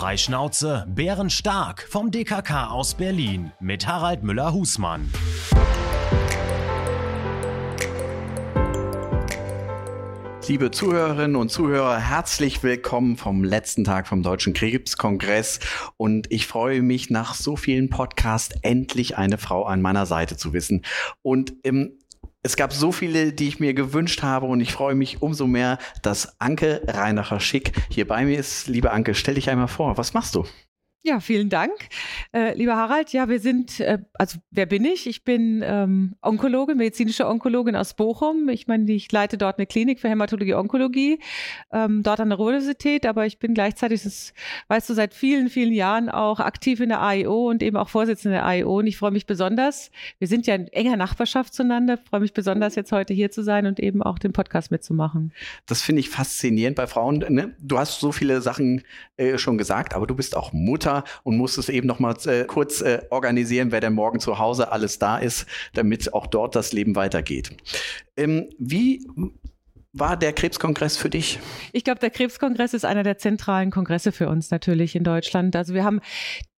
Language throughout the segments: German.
Freischnauze, bärenstark vom DKK aus Berlin mit Harald Müller-Husmann. Liebe Zuhörerinnen und Zuhörer, herzlich willkommen vom letzten Tag vom Deutschen Krebskongress. Und ich freue mich, nach so vielen Podcasts endlich eine Frau an meiner Seite zu wissen. Und im es gab so viele, die ich mir gewünscht habe und ich freue mich umso mehr, dass Anke Reinacher Schick hier bei mir ist. Liebe Anke, stell dich einmal vor. Was machst du? Ja, vielen Dank. Äh, lieber Harald, ja, wir sind, äh, also wer bin ich? Ich bin ähm, Onkologe, medizinische Onkologin aus Bochum. Ich meine, ich leite dort eine Klinik für Hämatologie Onkologie, ähm, dort an der Universität, aber ich bin gleichzeitig, das weißt du, seit vielen, vielen Jahren auch aktiv in der AIO und eben auch Vorsitzende der AIO. Und ich freue mich besonders, wir sind ja in enger Nachbarschaft zueinander, freue mich besonders, jetzt heute hier zu sein und eben auch den Podcast mitzumachen. Das finde ich faszinierend bei Frauen. Ne? Du hast so viele Sachen äh, schon gesagt, aber du bist auch Mutter Mutter und muss es eben noch mal äh, kurz äh, organisieren, wer denn morgen zu Hause alles da ist, damit auch dort das Leben weitergeht. Ähm, wie war der Krebskongress für dich? Ich glaube, der Krebskongress ist einer der zentralen Kongresse für uns natürlich in Deutschland. Also wir haben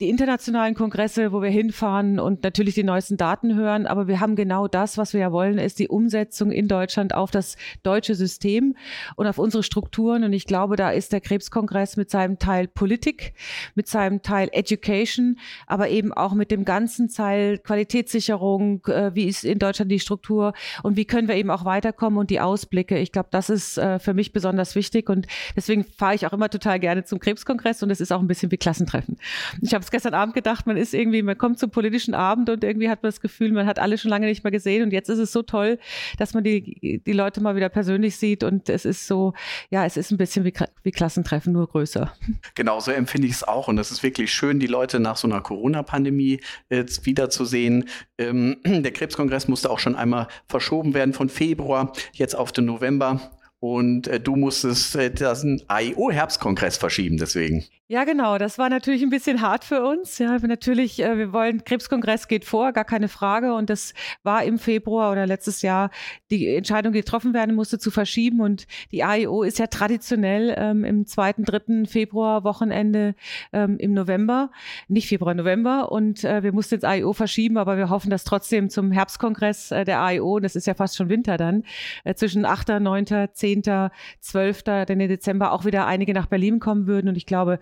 die internationalen Kongresse, wo wir hinfahren und natürlich die neuesten Daten hören. Aber wir haben genau das, was wir ja wollen, ist die Umsetzung in Deutschland auf das deutsche System und auf unsere Strukturen. Und ich glaube, da ist der Krebskongress mit seinem Teil Politik, mit seinem Teil Education, aber eben auch mit dem ganzen Teil Qualitätssicherung, äh, wie ist in Deutschland die Struktur und wie können wir eben auch weiterkommen und die Ausblicke. Ich glaube, das ist äh, für mich besonders wichtig und deswegen fahre ich auch immer total gerne zum Krebskongress und es ist auch ein bisschen wie Klassentreffen. Ich habe gestern Abend gedacht, man ist irgendwie, man kommt zum politischen Abend und irgendwie hat man das Gefühl, man hat alle schon lange nicht mehr gesehen und jetzt ist es so toll, dass man die, die Leute mal wieder persönlich sieht und es ist so, ja, es ist ein bisschen wie, wie Klassentreffen, nur größer. Genau, so empfinde ich es auch und es ist wirklich schön, die Leute nach so einer Corona-Pandemie jetzt wiederzusehen. Ähm, der Krebskongress musste auch schon einmal verschoben werden von Februar jetzt auf den November. Und äh, du musstest äh, das IO-Herbstkongress verschieben, deswegen. Ja, genau. Das war natürlich ein bisschen hart für uns. Ja, natürlich, äh, wir wollen, Krebskongress geht vor, gar keine Frage. Und das war im Februar oder letztes Jahr die Entscheidung, die getroffen werden musste, zu verschieben. Und die AIO ist ja traditionell ähm, im zweiten, dritten Februar Wochenende ähm, im November, nicht Februar, November. Und äh, wir mussten jetzt AIO verschieben, aber wir hoffen, dass trotzdem zum Herbstkongress äh, der AIO, das ist ja fast schon Winter dann, äh, zwischen 8., 9., 10., 12., denn im Dezember auch wieder einige nach Berlin kommen würden. Und ich glaube,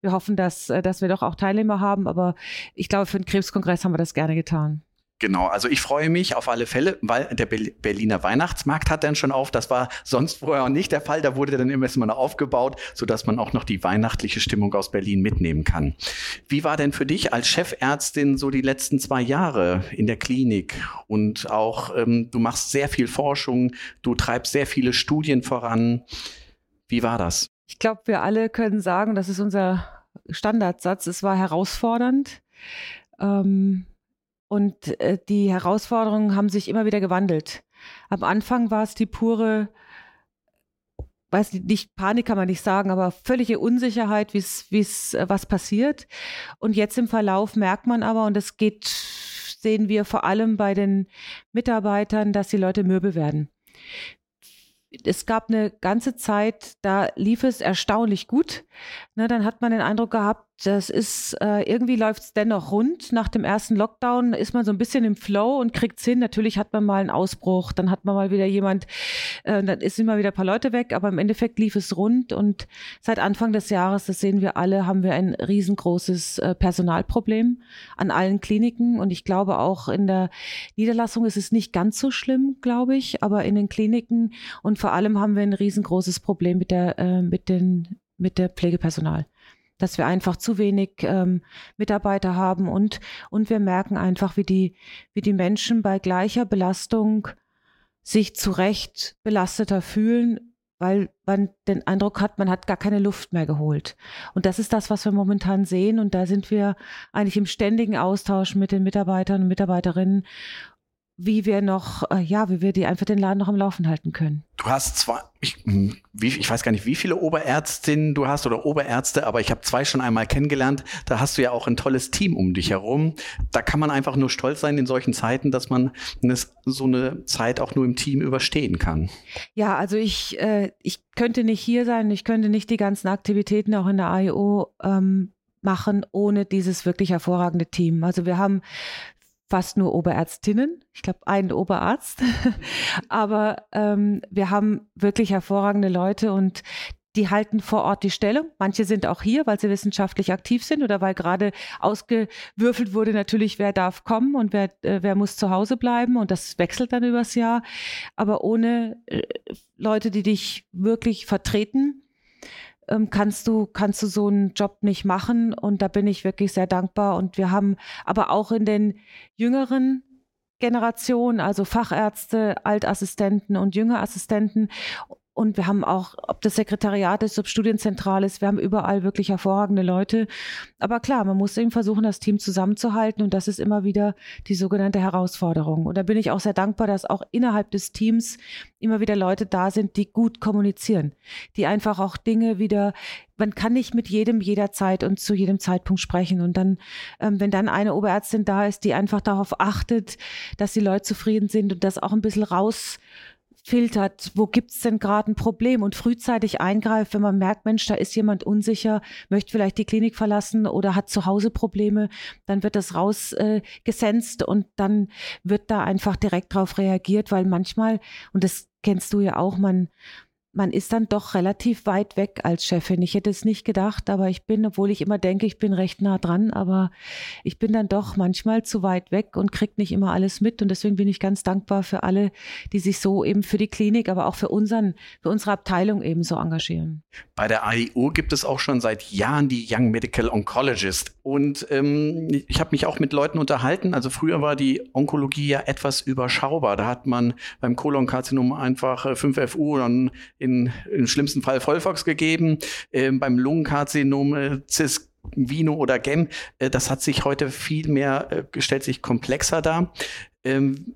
wir hoffen, dass, äh, dass wir doch auch Teilnehmer haben, aber ich glaube, für den Krebskongress haben wir das gerne getan. Genau, also ich freue mich auf alle Fälle, weil der Berliner Weihnachtsmarkt hat dann schon auf. Das war sonst vorher auch nicht der Fall. Da wurde dann immer erstmal noch aufgebaut, sodass man auch noch die weihnachtliche Stimmung aus Berlin mitnehmen kann. Wie war denn für dich als Chefärztin so die letzten zwei Jahre in der Klinik? Und auch, ähm, du machst sehr viel Forschung, du treibst sehr viele Studien voran. Wie war das? Ich glaube, wir alle können sagen, das ist unser Standardsatz, es war herausfordernd. Ähm, und äh, die Herausforderungen haben sich immer wieder gewandelt. Am Anfang war es die pure, weiß nicht, Panik kann man nicht sagen, aber völlige Unsicherheit, wie es, äh, was passiert. Und jetzt im Verlauf merkt man aber, und das geht, sehen wir vor allem bei den Mitarbeitern, dass die Leute mürbe werden es gab eine ganze Zeit, da lief es erstaunlich gut. Ne, dann hat man den Eindruck gehabt, das ist, äh, irgendwie läuft es dennoch rund. Nach dem ersten Lockdown ist man so ein bisschen im Flow und kriegt es hin. Natürlich hat man mal einen Ausbruch, dann hat man mal wieder jemand, äh, dann ist immer wieder ein paar Leute weg, aber im Endeffekt lief es rund und seit Anfang des Jahres, das sehen wir alle, haben wir ein riesengroßes äh, Personalproblem an allen Kliniken und ich glaube auch in der Niederlassung ist es nicht ganz so schlimm, glaube ich, aber in den Kliniken und vor allem haben wir ein riesengroßes Problem mit der, äh, mit den, mit der Pflegepersonal dass wir einfach zu wenig ähm, Mitarbeiter haben und, und wir merken einfach, wie die, wie die Menschen bei gleicher Belastung sich zu Recht belasteter fühlen, weil man den Eindruck hat, man hat gar keine Luft mehr geholt. Und das ist das, was wir momentan sehen. Und da sind wir eigentlich im ständigen Austausch mit den Mitarbeitern und Mitarbeiterinnen, wie wir noch, äh, ja, wie wir die einfach den Laden noch am Laufen halten können. Du hast zwar, ich, hm, wie, ich weiß gar nicht, wie viele Oberärztinnen du hast oder Oberärzte, aber ich habe zwei schon einmal kennengelernt. Da hast du ja auch ein tolles Team um dich herum. Da kann man einfach nur stolz sein in solchen Zeiten, dass man so eine Zeit auch nur im Team überstehen kann. Ja, also ich, äh, ich könnte nicht hier sein, ich könnte nicht die ganzen Aktivitäten auch in der AIO ähm, machen ohne dieses wirklich hervorragende Team. Also wir haben fast nur Oberärztinnen, ich glaube einen Oberarzt, aber ähm, wir haben wirklich hervorragende Leute und die halten vor Ort die Stellung. Manche sind auch hier, weil sie wissenschaftlich aktiv sind oder weil gerade ausgewürfelt wurde natürlich, wer darf kommen und wer, äh, wer muss zu Hause bleiben und das wechselt dann übers Jahr. Aber ohne äh, Leute, die dich wirklich vertreten, ähm, kannst du, kannst du so einen Job nicht machen. Und da bin ich wirklich sehr dankbar. Und wir haben aber auch in den jüngeren Generationen, also Fachärzte, Altassistenten und Jüngerassistenten und wir haben auch, ob das Sekretariat ist, ob Studienzentral ist, wir haben überall wirklich hervorragende Leute. Aber klar, man muss eben versuchen, das Team zusammenzuhalten. Und das ist immer wieder die sogenannte Herausforderung. Und da bin ich auch sehr dankbar, dass auch innerhalb des Teams immer wieder Leute da sind, die gut kommunizieren, die einfach auch Dinge wieder man kann nicht mit jedem jederzeit und zu jedem Zeitpunkt sprechen. Und dann, ähm, wenn dann eine Oberärztin da ist, die einfach darauf achtet, dass die Leute zufrieden sind und das auch ein bisschen raus filtert, wo gibt es denn gerade ein Problem? Und frühzeitig eingreift, wenn man merkt, Mensch, da ist jemand unsicher, möchte vielleicht die Klinik verlassen oder hat zu Hause Probleme, dann wird das rausgesenzt äh, und dann wird da einfach direkt drauf reagiert, weil manchmal, und das kennst du ja auch, man man ist dann doch relativ weit weg als Chefin. Ich hätte es nicht gedacht, aber ich bin, obwohl ich immer denke, ich bin recht nah dran, aber ich bin dann doch manchmal zu weit weg und kriege nicht immer alles mit. Und deswegen bin ich ganz dankbar für alle, die sich so eben für die Klinik, aber auch für unseren, für unsere Abteilung eben so engagieren. Bei der AIU gibt es auch schon seit Jahren die Young Medical Oncologist. Und ähm, ich habe mich auch mit Leuten unterhalten. Also früher war die Onkologie ja etwas überschaubar. Da hat man beim Kolonkarzinom einfach 5FU äh, dann in, im schlimmsten Fall Vollfox gegeben. Ähm, beim Lungenkarzinom äh, Cis Vino oder Gem, äh, das hat sich heute viel mehr, äh, stellt sich komplexer dar. Ähm,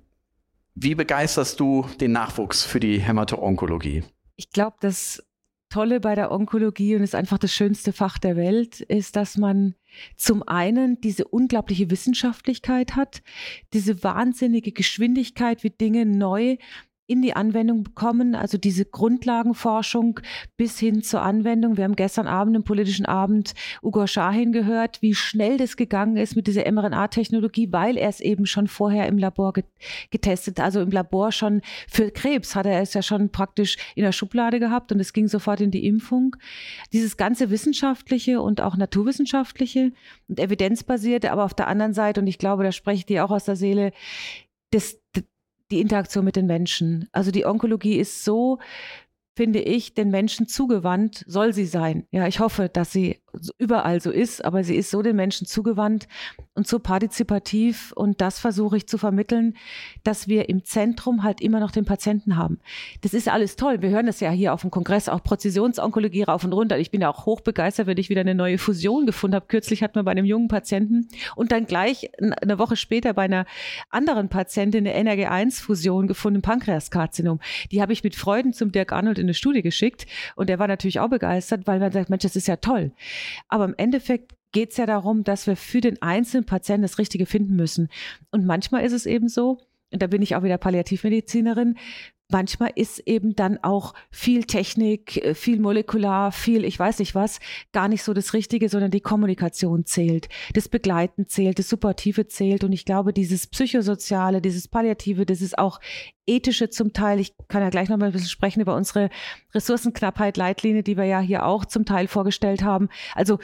wie begeisterst du den Nachwuchs für die Hämato-Onkologie? Ich glaube, das Tolle bei der Onkologie und ist einfach das schönste Fach der Welt, ist, dass man zum einen diese unglaubliche Wissenschaftlichkeit hat, diese wahnsinnige Geschwindigkeit, wie Dinge neu in die Anwendung bekommen, also diese Grundlagenforschung bis hin zur Anwendung. Wir haben gestern Abend im politischen Abend Ugo Schahin gehört, wie schnell das gegangen ist mit dieser mRNA-Technologie, weil er es eben schon vorher im Labor getestet, also im Labor schon für Krebs hat er es ja schon praktisch in der Schublade gehabt und es ging sofort in die Impfung. Dieses ganze wissenschaftliche und auch naturwissenschaftliche und evidenzbasierte, aber auf der anderen Seite, und ich glaube, da spreche ich dir auch aus der Seele, das, die Interaktion mit den Menschen. Also die Onkologie ist so finde ich, den Menschen zugewandt, soll sie sein. Ja, ich hoffe, dass sie überall so ist, aber sie ist so den Menschen zugewandt und so partizipativ und das versuche ich zu vermitteln, dass wir im Zentrum halt immer noch den Patienten haben. Das ist alles toll. Wir hören das ja hier auf dem Kongress, auch Präzisionsonkologie rauf und runter. Ich bin ja auch hochbegeistert, wenn ich wieder eine neue Fusion gefunden habe. Kürzlich hatten wir bei einem jungen Patienten und dann gleich eine Woche später bei einer anderen Patientin eine NRG1-Fusion gefunden, Pankreaskarzinom. Die habe ich mit Freuden zum Dirk Arnold in eine Studie geschickt und der war natürlich auch begeistert, weil man sagt, Mensch, das ist ja toll. Aber im Endeffekt geht es ja darum, dass wir für den einzelnen Patienten das Richtige finden müssen. Und manchmal ist es eben so, und da bin ich auch wieder Palliativmedizinerin, manchmal ist eben dann auch viel Technik, äh, viel molekular, viel, ich weiß nicht was, gar nicht so das Richtige, sondern die Kommunikation zählt, das Begleiten zählt, das Supportive zählt. Und ich glaube, dieses Psychosoziale, dieses Palliative, das ist auch ethische zum Teil. Ich kann ja gleich noch mal ein bisschen sprechen über unsere Ressourcenknappheit, Leitlinie, die wir ja hier auch zum Teil vorgestellt haben. Also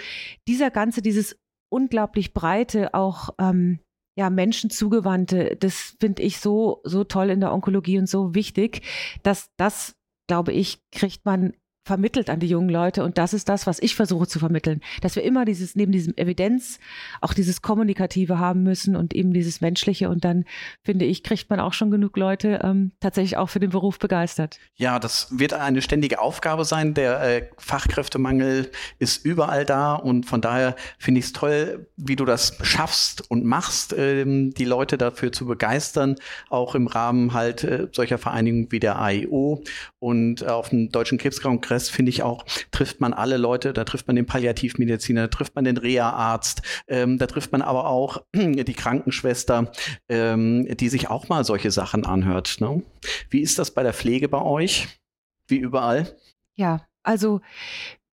dieser ganze, dieses unglaublich breite, auch ähm, ja, Menschen zugewandte, das finde ich so, so toll in der Onkologie und so wichtig, dass das, glaube ich, kriegt man vermittelt an die jungen Leute. Und das ist das, was ich versuche zu vermitteln. Dass wir immer dieses, neben diesem Evidenz, auch dieses Kommunikative haben müssen und eben dieses Menschliche. Und dann, finde ich, kriegt man auch schon genug Leute ähm, tatsächlich auch für den Beruf begeistert. Ja, das wird eine ständige Aufgabe sein. Der äh, Fachkräftemangel ist überall da. Und von daher finde ich es toll, wie du das schaffst und machst, ähm, die Leute dafür zu begeistern, auch im Rahmen halt äh, solcher Vereinigungen wie der AIO und äh, auf dem Deutschen Krebskongress Kongress, finde ich auch, trifft man alle Leute. Da trifft man den Palliativmediziner, da trifft man den Reha-Arzt, ähm, da trifft man aber auch die Krankenschwester, ähm, die sich auch mal solche Sachen anhört. Ne? Wie ist das bei der Pflege bei euch? Wie überall? Ja, also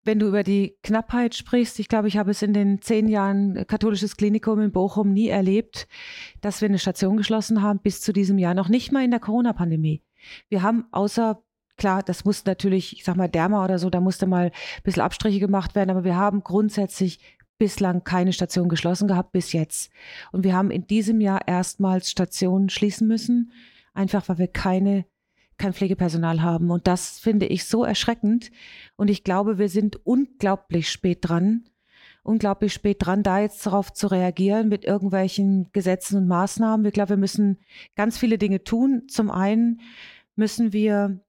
wenn du über die Knappheit sprichst, ich glaube, ich habe es in den zehn Jahren katholisches Klinikum in Bochum nie erlebt, dass wir eine Station geschlossen haben bis zu diesem Jahr, noch nicht mal in der Corona-Pandemie. Wir haben außer Klar, das muss natürlich, ich sag mal, Derma oder so, da musste mal ein bisschen Abstriche gemacht werden, aber wir haben grundsätzlich bislang keine Station geschlossen gehabt bis jetzt. Und wir haben in diesem Jahr erstmals Stationen schließen müssen, einfach weil wir keine kein Pflegepersonal haben. Und das finde ich so erschreckend. Und ich glaube, wir sind unglaublich spät dran, unglaublich spät dran, da jetzt darauf zu reagieren mit irgendwelchen Gesetzen und Maßnahmen. Ich glaube, wir müssen ganz viele Dinge tun. Zum einen müssen wir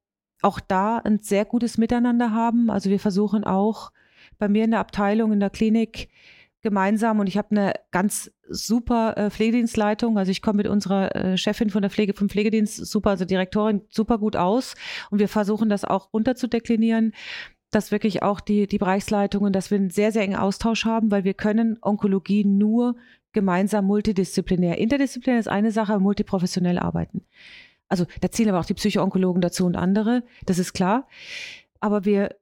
auch da ein sehr gutes Miteinander haben. Also wir versuchen auch bei mir in der Abteilung, in der Klinik gemeinsam und ich habe eine ganz super äh, Pflegedienstleitung. Also ich komme mit unserer äh, Chefin von der Pflege, vom Pflegedienst super, also Direktorin super gut aus und wir versuchen das auch runterzudeklinieren, dass wirklich auch die, die Bereichsleitungen, dass wir einen sehr, sehr engen Austausch haben, weil wir können Onkologie nur gemeinsam multidisziplinär. Interdisziplinär ist eine Sache, multiprofessionell arbeiten. Also da zielen aber auch die Psychoonkologen dazu und andere, das ist klar. Aber wir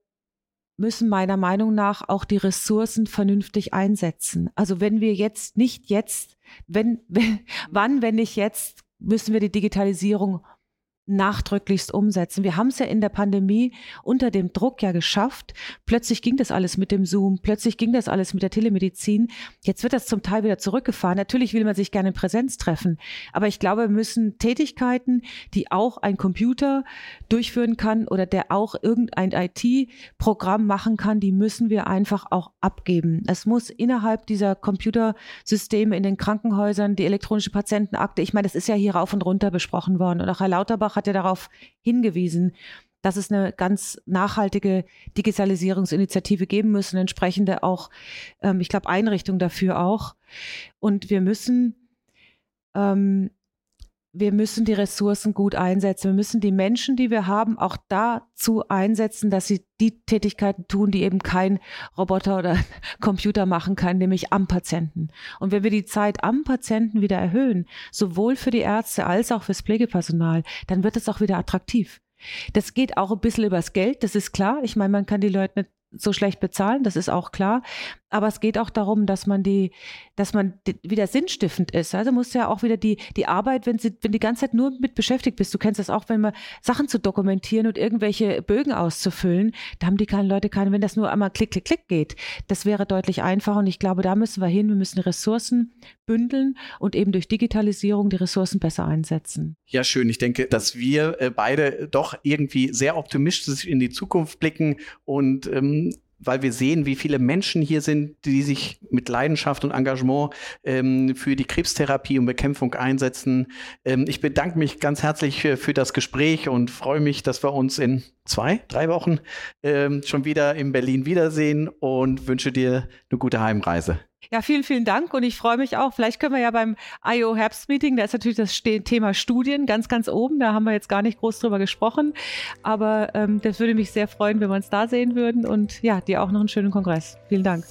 müssen meiner Meinung nach auch die Ressourcen vernünftig einsetzen. Also wenn wir jetzt nicht jetzt, wenn, wenn wann, wenn nicht jetzt, müssen wir die Digitalisierung nachdrücklichst umsetzen. Wir haben es ja in der Pandemie unter dem Druck ja geschafft. Plötzlich ging das alles mit dem Zoom, plötzlich ging das alles mit der Telemedizin. Jetzt wird das zum Teil wieder zurückgefahren. Natürlich will man sich gerne in Präsenz treffen, aber ich glaube, wir müssen Tätigkeiten, die auch ein Computer durchführen kann oder der auch irgendein IT-Programm machen kann, die müssen wir einfach auch abgeben. Es muss innerhalb dieser Computersysteme in den Krankenhäusern die elektronische Patientenakte, ich meine, das ist ja hier rauf und runter besprochen worden und auch Herr Lauterbach hat ja darauf hingewiesen, dass es eine ganz nachhaltige Digitalisierungsinitiative geben müssen, entsprechende auch, ähm, ich glaube, Einrichtungen dafür auch. Und wir müssen ähm, wir müssen die Ressourcen gut einsetzen. Wir müssen die Menschen, die wir haben, auch dazu einsetzen, dass sie die Tätigkeiten tun, die eben kein Roboter oder Computer machen kann, nämlich am Patienten. Und wenn wir die Zeit am Patienten wieder erhöhen, sowohl für die Ärzte als auch fürs Pflegepersonal, dann wird es auch wieder attraktiv. Das geht auch ein bisschen übers Geld, das ist klar. Ich meine, man kann die Leute nicht so schlecht bezahlen, das ist auch klar. Aber es geht auch darum, dass man die, dass man wieder sinnstiftend ist. Also muss ja auch wieder die, die Arbeit, wenn sie, wenn die ganze Zeit nur mit beschäftigt bist, du kennst das auch, wenn man Sachen zu dokumentieren und irgendwelche Bögen auszufüllen, da haben die keine Leute keine, wenn das nur einmal klick, klick, klick geht. Das wäre deutlich einfacher und ich glaube, da müssen wir hin. Wir müssen Ressourcen bündeln und eben durch Digitalisierung die Ressourcen besser einsetzen. Ja, schön. Ich denke, dass wir äh, beide doch irgendwie sehr optimistisch in die Zukunft blicken und ähm, weil wir sehen, wie viele Menschen hier sind, die sich mit Leidenschaft und Engagement ähm, für die Krebstherapie und Bekämpfung einsetzen. Ähm, ich bedanke mich ganz herzlich für, für, das Gespräch und freue mich, dass wir uns in zwei, drei Wochen ähm, schon wieder in Berlin wiedersehen und wünsche dir eine gute Heimreise. Ja, vielen, vielen Dank und ich freue mich auch. Vielleicht können wir ja beim IO Herbstmeeting, da ist natürlich das Thema Studien ganz, ganz oben. Da haben wir jetzt gar nicht groß drüber gesprochen, aber ähm, das würde mich sehr freuen, wenn wir uns da sehen würden und ja, dir auch noch einen schönen Kongress. Vielen Dank.